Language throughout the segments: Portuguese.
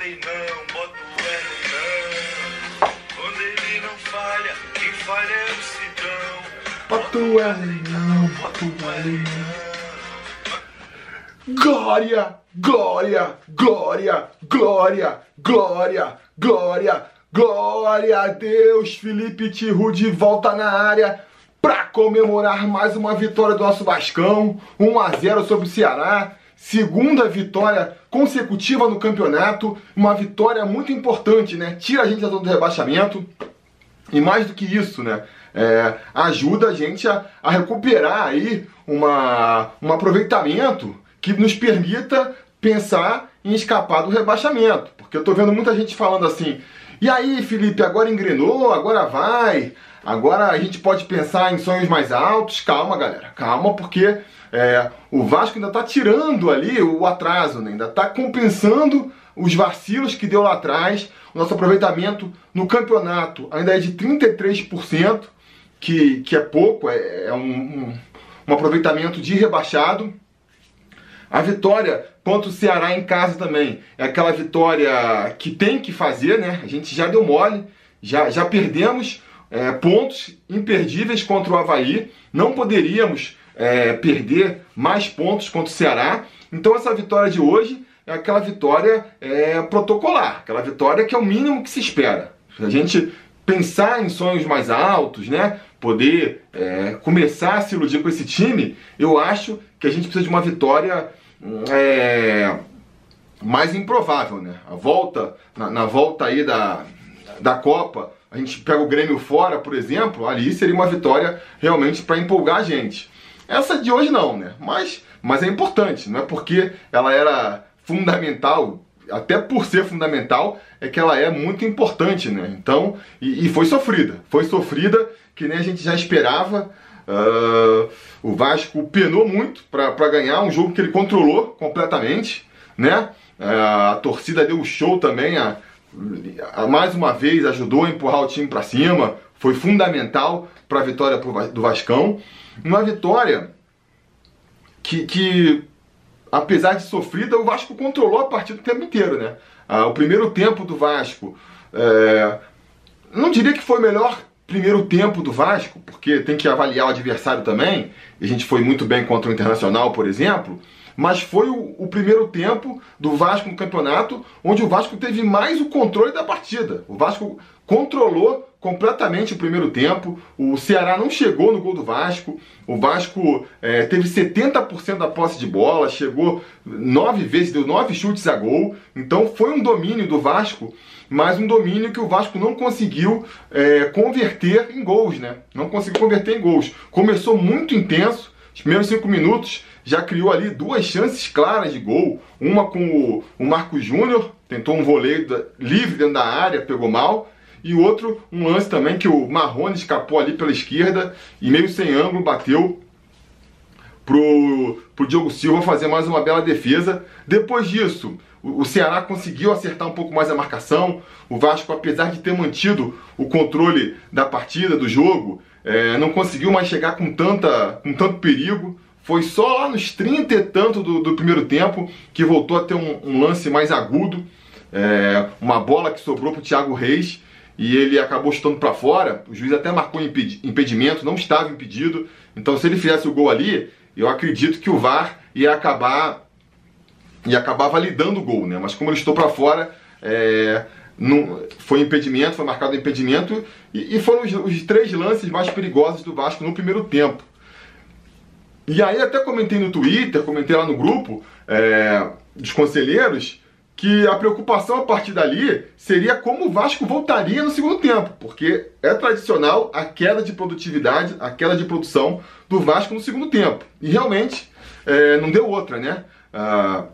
Erley não, bota o Erley não. Quando ele não falha, quem falha é o Sidão. Bota o Erley não, bota o Erley não. Glória, glória, glória, glória, glória, glória, glória a Deus. Felipe Tiru de volta na área para comemorar mais uma vitória do nosso Vascão, 1 a 0 sobre o Ceará. Segunda vitória consecutiva no campeonato, uma vitória muito importante, né? Tira a gente da zona do rebaixamento. E mais do que isso, né? É, ajuda a gente a, a, recuperar aí uma, um aproveitamento que nos permita pensar em escapar do rebaixamento. Porque eu tô vendo muita gente falando assim, e aí, Felipe, agora engrenou, agora vai, agora a gente pode pensar em sonhos mais altos. Calma, galera, calma, porque é, o Vasco ainda está tirando ali o atraso, né? ainda está compensando os vacilos que deu lá atrás. O nosso aproveitamento no campeonato ainda é de 33%, que, que é pouco, é, é um, um, um aproveitamento de rebaixado. A vitória contra o Ceará em casa também é aquela vitória que tem que fazer, né? A gente já deu mole, já, já perdemos é, pontos imperdíveis contra o Havaí, não poderíamos é, perder mais pontos contra o Ceará. Então essa vitória de hoje é aquela vitória é, protocolar, aquela vitória que é o mínimo que se espera. A gente pensar em sonhos mais altos, né? Poder é, começar a se iludir com esse time, eu acho que a gente precisa de uma vitória é, mais improvável, né? A volta, na, na, volta aí da, da Copa, a gente pega o Grêmio fora, por exemplo, ali seria uma vitória realmente para empolgar a gente. Essa de hoje não, né? Mas, mas é importante, não é porque ela era fundamental, até por ser fundamental, é que ela é muito importante, né? Então, e, e foi sofrida, foi sofrida que nem a gente já esperava. Uh, o Vasco penou muito para ganhar um jogo que ele controlou completamente, né? Uh, a torcida deu show também, a, mais uma vez ajudou a empurrar o time para cima, foi fundamental para a vitória do Vascão. Uma vitória que, que, apesar de sofrida, o Vasco controlou a partida o tempo inteiro, né? Uh, o primeiro tempo do Vasco, é, não diria que foi o melhor primeiro tempo do Vasco, porque tem que avaliar o adversário também, a gente foi muito bem contra o Internacional, por exemplo, mas foi o, o, primeiro tempo do Vasco no campeonato, onde o Vasco teve mais o controle da partida. O Vasco controlou completamente o primeiro tempo, o Ceará não chegou no gol do Vasco, o Vasco é, teve 70% da posse de bola, chegou nove vezes, deu nove chutes a gol, então foi um domínio do Vasco mas um domínio que o Vasco não conseguiu é, converter em gols, né? Não conseguiu converter em gols. Começou muito intenso, os primeiros cinco minutos já criou ali duas chances claras de gol. Uma com o, o Marcos Júnior, tentou um voleio livre dentro da área, pegou mal. E outro, um lance também que o Marrone escapou ali pela esquerda e meio sem ângulo bateu pro, pro Diogo Silva fazer mais uma bela defesa. Depois disso, o Ceará conseguiu acertar um pouco mais a marcação. O Vasco, apesar de ter mantido o controle da partida, do jogo, é, não conseguiu mais chegar com, tanta, com tanto perigo. Foi só lá nos 30 e tanto do, do primeiro tempo que voltou a ter um, um lance mais agudo. É, uma bola que sobrou para o Thiago Reis e ele acabou chutando para fora. O juiz até marcou impedimento, não estava impedido. Então, se ele fizesse o gol ali, eu acredito que o VAR ia acabar e acabar validando o gol, né? Mas como ele estou para fora, é, não, foi impedimento, foi marcado impedimento e, e foram os, os, três lances mais perigosos do Vasco no primeiro tempo. E aí até comentei no Twitter, comentei lá no grupo é, dos conselheiros que a preocupação a partir dali seria como o Vasco voltaria no segundo tempo, porque é tradicional a queda de produtividade, a queda de produção do Vasco no segundo tempo. E realmente é, não deu outra, né? Ah,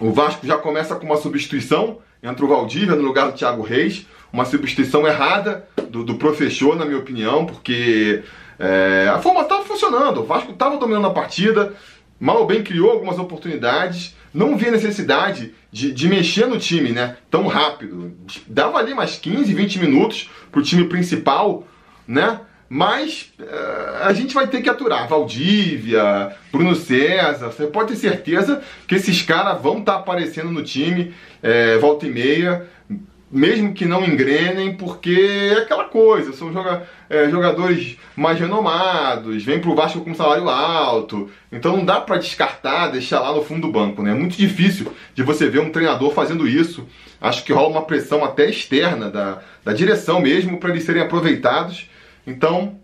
o Vasco já começa com uma substituição, entra o Valdívia no lugar do Thiago Reis, uma substituição errada do, do professor, na minha opinião, porque é, a forma estava funcionando, o Vasco estava dominando a partida, mal ou bem criou algumas oportunidades, não via necessidade de, de, mexer no time né, tão rápido. Dava ali mais 15, 20 minutos para o time principal, né? Mas uh, a gente vai ter que aturar. Valdívia, Bruno César, você pode ter certeza que esses caras vão estar tá aparecendo no time é, volta e meia, mesmo que não engrenem, porque é aquela coisa, são joga, é, jogadores mais renomados, vêm pro Vasco com salário alto, então não dá para descartar, deixar lá no fundo do banco, né? É muito difícil de você ver um treinador fazendo isso. Acho que rola uma pressão até externa da, da direção mesmo para eles serem aproveitados. Então,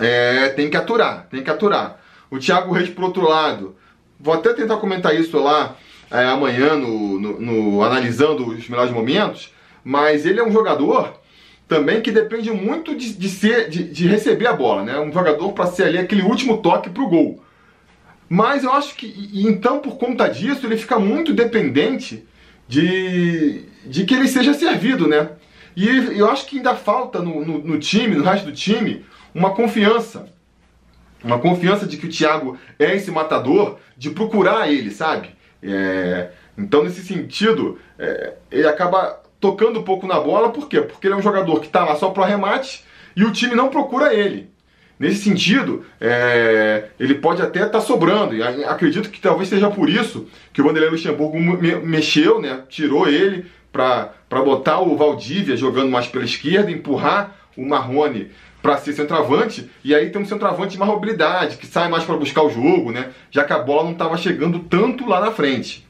é, tem que aturar, tem que aturar. O Thiago Reis, por outro lado, vou até tentar comentar isso lá é, amanhã no, no, no, analisando os melhores momentos, mas ele é um jogador também que depende muito de, de ser, de, de, receber a bola, né? Um jogador para ser ali aquele último toque para o gol. Mas eu acho que, então, por conta disso, ele fica muito dependente de, de que ele seja servido, né? E eu acho que ainda falta no, no, no time, no resto do time, uma confiança. Uma confiança de que o Thiago é esse matador, de procurar ele, sabe? É, então, nesse sentido, é, ele acaba tocando um pouco na bola, por quê? Porque ele é um jogador que está lá só para o arremate e o time não procura ele. Nesse sentido, é, ele pode até estar tá sobrando. E acredito que talvez seja por isso que o Vanderlei Luxemburgo mexeu, né, tirou ele para botar o Valdívia jogando mais pela esquerda, empurrar o Marrone para ser centroavante, e aí tem um centroavante de mais mobilidade, que sai mais para buscar o jogo, né? Já que a bola não estava chegando tanto lá na frente.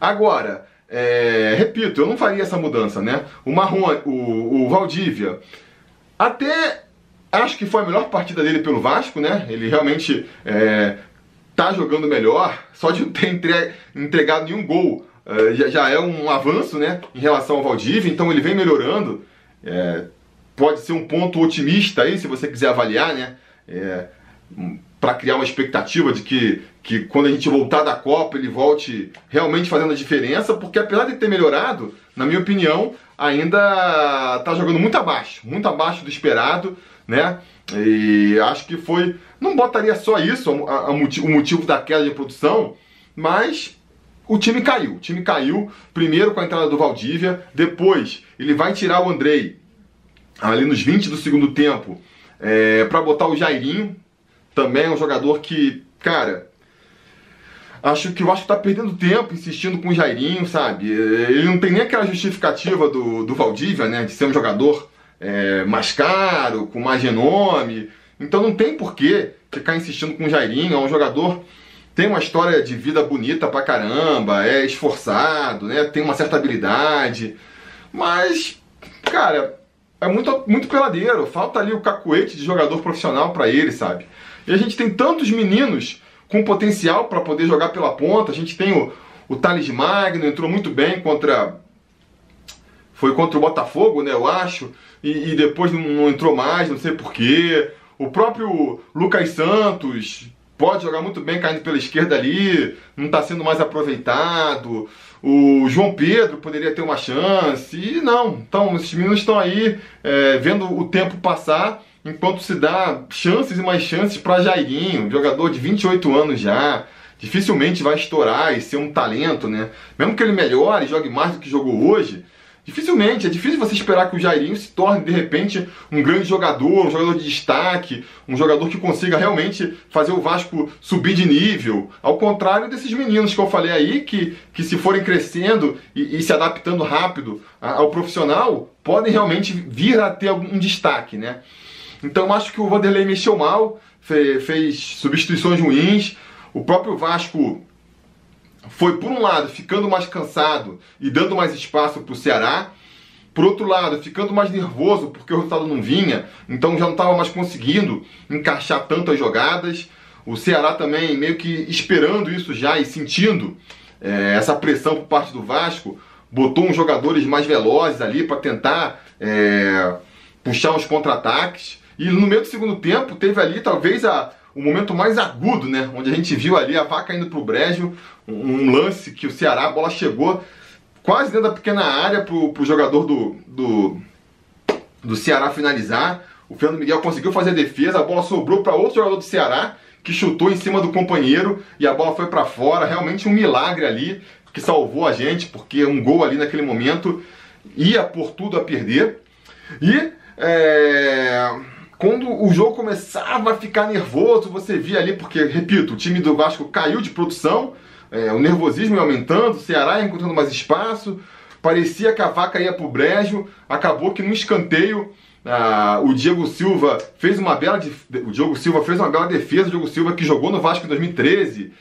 Agora, é, repito, eu não faria essa mudança, né? O Marrone, o, o Valdívia, até acho que foi a melhor partida dele pelo Vasco, né? Ele realmente é, tá jogando melhor, só de não ter entregado nenhum gol uh, já, já, é um avanço, né? Em relação ao Valdívia, então ele vem melhorando. É, pode ser um ponto otimista aí, se você quiser avaliar, né? É, para criar uma expectativa de que, que quando a gente voltar da Copa ele volte realmente fazendo a diferença, porque apesar de ter melhorado, na minha opinião, ainda está jogando muito abaixo, muito abaixo do esperado, né? E acho que foi. Não botaria só isso, a, a, o motivo da queda de produção, mas o time caiu. O time caiu, primeiro com a entrada do Valdívia, depois ele vai tirar o Andrei ali nos 20 do segundo tempo é, para botar o Jairinho, também é um jogador que, cara, acho que o Vasco tá perdendo tempo insistindo com o Jairinho, sabe? Ele não tem nem aquela justificativa do, do Valdívia, né, de ser um jogador é, mais caro, com mais renome, então não tem porquê ficar insistindo com o Jairinho, é um jogador tem uma história de vida bonita pra caramba, é esforçado, né? Tem uma certa habilidade. Mas, cara, é muito, muito peladeiro. Falta ali o cacuete de jogador profissional para ele, sabe? E a gente tem tantos meninos com potencial para poder jogar pela ponta. A gente tem o, o Thales Magno, entrou muito bem contra. Foi contra o Botafogo, né? Eu acho. E, e depois não, não, entrou mais, não sei porquê. O próprio Lucas Santos pode jogar muito bem caindo pela esquerda ali, não está sendo mais aproveitado. O João Pedro poderia ter uma chance, e não. Então, esses meninos estão aí é, vendo o tempo passar, enquanto se dá chances e mais chances para Jairinho, jogador de 28 anos já. Dificilmente vai estourar e ser um talento, né? Mesmo que ele melhore, jogue mais do que jogou hoje, Dificilmente, é difícil você esperar que o Jairinho se torne de repente um grande jogador, um jogador de destaque, um jogador que consiga realmente fazer o Vasco subir de nível. Ao contrário desses meninos que eu falei aí, que, que se forem crescendo e, e se adaptando rápido ao profissional, podem realmente vir a ter algum destaque, né? Então acho que o Vanderlei mexeu mal, fez, fez substituições ruins. O próprio Vasco foi, por um lado, ficando mais cansado e dando mais espaço para o Ceará, por outro lado, ficando mais nervoso porque o resultado não vinha, então já não estava mais conseguindo encaixar tantas jogadas. O Ceará também meio que esperando isso já e sentindo é, essa pressão por parte do Vasco, botou uns jogadores mais velozes ali para tentar é, puxar os contra-ataques. E no meio do segundo tempo teve ali talvez a, o momento mais agudo, né? Onde a gente viu ali a vaca indo pro brejo, um, lance que o Ceará, a bola chegou quase dentro da pequena área pro, pro jogador do, do, do Ceará finalizar. O Fernando Miguel conseguiu fazer a defesa, a bola sobrou para outro jogador do Ceará que chutou em cima do companheiro e a bola foi para fora. Realmente um milagre ali que salvou a gente, porque um gol ali naquele momento ia por tudo a perder. E é, quando o jogo começava a ficar nervoso, você via ali, porque, repito, o time do Vasco caiu de produção, é, o nervosismo ia aumentando, o Ceará ia encontrando mais espaço, parecia que a vaca ia pro brejo, acabou que no escanteio ah, o Diego Silva fez uma bela o Diego Silva fez uma bela defesa, o Diego Silva que jogou no Vasco em 2013,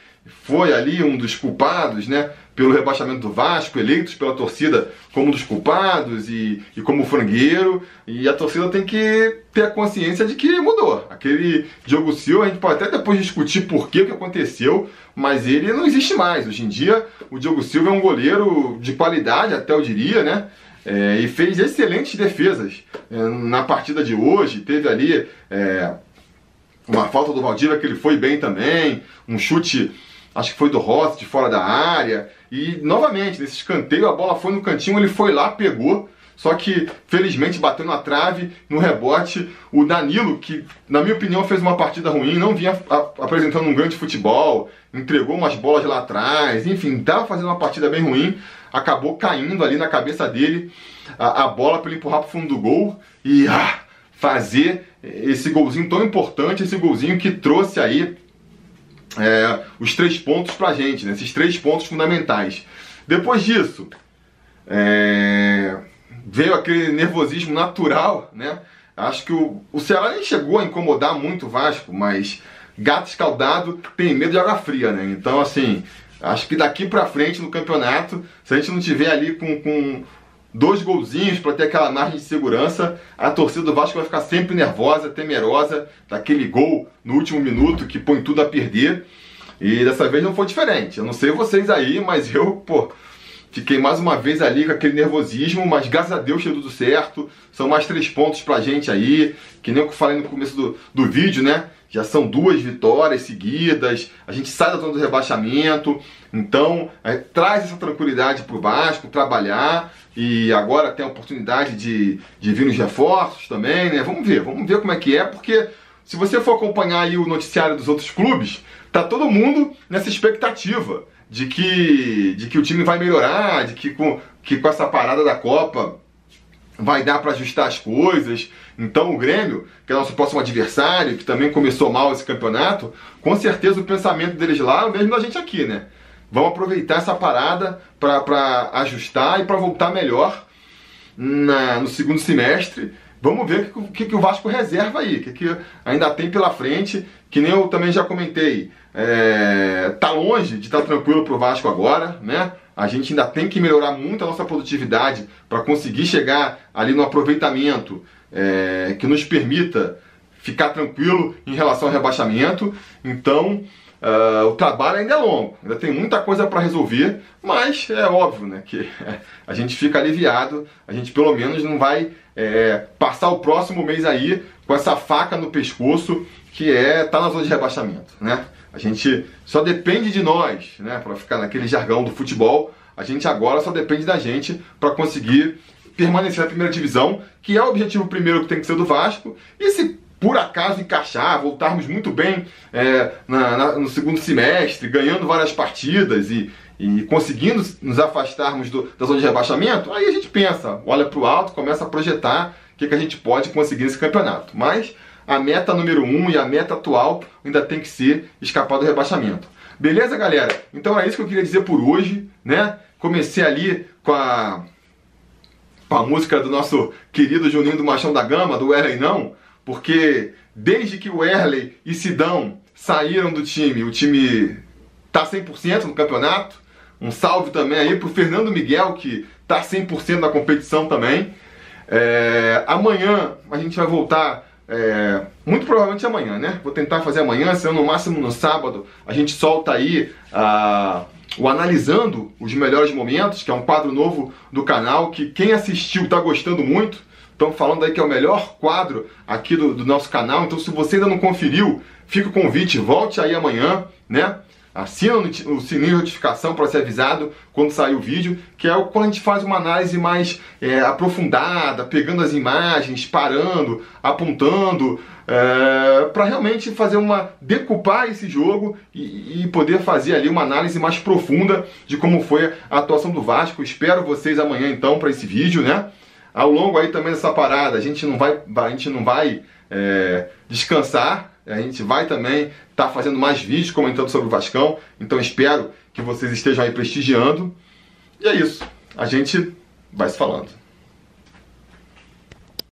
foi ali um dos culpados, né, pelo rebaixamento do Vasco, eleitos pela torcida como um dos culpados e, e como frangueiro, e a torcida tem que ter a consciência de que mudou. Aquele Diogo Silva, a gente pode até depois discutir por que que aconteceu, mas ele não existe mais. Hoje em dia, o Diogo Silva é um goleiro de qualidade, até eu diria, né? É, e fez excelentes defesas é, na partida de hoje. Teve ali é, uma falta do Valdívia que ele foi bem também, um chute acho que foi do Rossi, de fora da área. E novamente, nesse escanteio, a bola foi no cantinho, ele foi lá, pegou. Só que, felizmente, bateu na trave, no rebote. O Danilo, que, na minha opinião, fez uma partida ruim, não vinha apresentando um grande futebol, entregou umas bolas lá atrás, enfim, estava fazendo uma partida bem ruim. Acabou caindo ali na cabeça dele a, a bola para ele empurrar para o fundo do gol e ah, fazer esse golzinho tão importante, esse golzinho que trouxe aí é, os três pontos pra gente, né? esses três pontos fundamentais. Depois disso, é, veio aquele nervosismo natural, né? Acho que o, o Ceará nem chegou a incomodar muito o Vasco, mas gato escaldado tem medo de água fria, né? Então, assim, acho que daqui pra frente no campeonato, se a gente não tiver ali com, com dois golzinhos para ter aquela margem de segurança, a torcida do Vasco vai ficar sempre nervosa, temerosa daquele gol no último minuto que põe tudo a perder. E dessa vez não foi diferente. Eu não sei vocês aí, mas eu, pô, fiquei mais uma vez ali com aquele nervosismo, mas graças a Deus deu tudo certo. São mais três pontos pra gente aí, que nem eu falei no começo do, do vídeo, né? Já são duas vitórias seguidas, a gente sai da zona do rebaixamento, então é, traz essa tranquilidade para o Vasco trabalhar e agora tem a oportunidade de, de vir nos reforços também, né? Vamos ver, vamos ver como é que é, porque se você for acompanhar aí o noticiário dos outros clubes, tá todo mundo nessa expectativa de que, de que o time vai melhorar, de que com, que com essa parada da Copa vai dar para ajustar as coisas. Então o Grêmio, que é nosso próximo adversário, que também começou mal esse campeonato, com certeza o pensamento deles lá é o mesmo da gente aqui, né? Vamos aproveitar essa parada para ajustar e para voltar melhor na, no segundo semestre. Vamos ver o que, que, que, o Vasco reserva aí, o que, que ainda tem pela frente, que nem eu também já comentei. É, tá longe de estar tá tranquilo para o Vasco agora, né? A gente ainda tem que melhorar muito a nossa produtividade para conseguir chegar ali no aproveitamento é, que nos permita ficar tranquilo em relação ao rebaixamento. Então, uh, o trabalho ainda é longo, ainda tem muita coisa para resolver, mas é óbvio né, que a gente fica aliviado, a gente pelo menos não vai é, passar o próximo mês aí com essa faca no pescoço que é tá na zona de rebaixamento, né? A gente só depende de nós, né? Para ficar naquele jargão do futebol, a gente agora só depende da gente para conseguir permanecer na primeira divisão, que é o objetivo primeiro que tem que ser do Vasco. E se por acaso encaixar, voltarmos muito bem é, na, na, no segundo semestre, ganhando várias partidas e, e conseguindo nos afastarmos do, da zona de rebaixamento, aí a gente pensa, olha para o alto, começa a projetar o que, que a gente pode conseguir nesse campeonato. Mas a meta número um e a meta atual ainda tem que ser escapar do rebaixamento. Beleza, galera? Então é isso que eu queria dizer por hoje, né? Comecei ali com a, com a música do nosso querido Juninho do Machão da Gama, do Erley Não, porque desde que o Erley e Sidão saíram do time, o time tá 100% no campeonato. Um salve também aí pro Fernando Miguel, que tá 100% na competição também. É, amanhã a gente vai voltar é, muito provavelmente amanhã, né? Vou tentar fazer amanhã, se no máximo no sábado. A gente solta aí a, o Analisando os Melhores Momentos, que é um quadro novo do canal, que quem assistiu está gostando muito. Estão falando aí que é o melhor quadro aqui do, do nosso canal. Então, se você ainda não conferiu, fica o convite, volte aí amanhã, né? Assina o sininho de notificação para ser avisado quando sair o vídeo, que é quando a gente faz uma análise mais é, aprofundada, pegando as imagens, parando, apontando, é, para realmente fazer uma decupar esse jogo e, e, poder fazer ali uma análise mais profunda de como foi a atuação do Vasco. Espero vocês amanhã então para esse vídeo, né? ao longo aí também dessa parada, a gente não vai, a gente não vai é, descansar, a gente vai também tá fazendo mais vídeos comentando sobre o Vascão, então espero que vocês estejam aí prestigiando. E é isso, a gente vai se falando.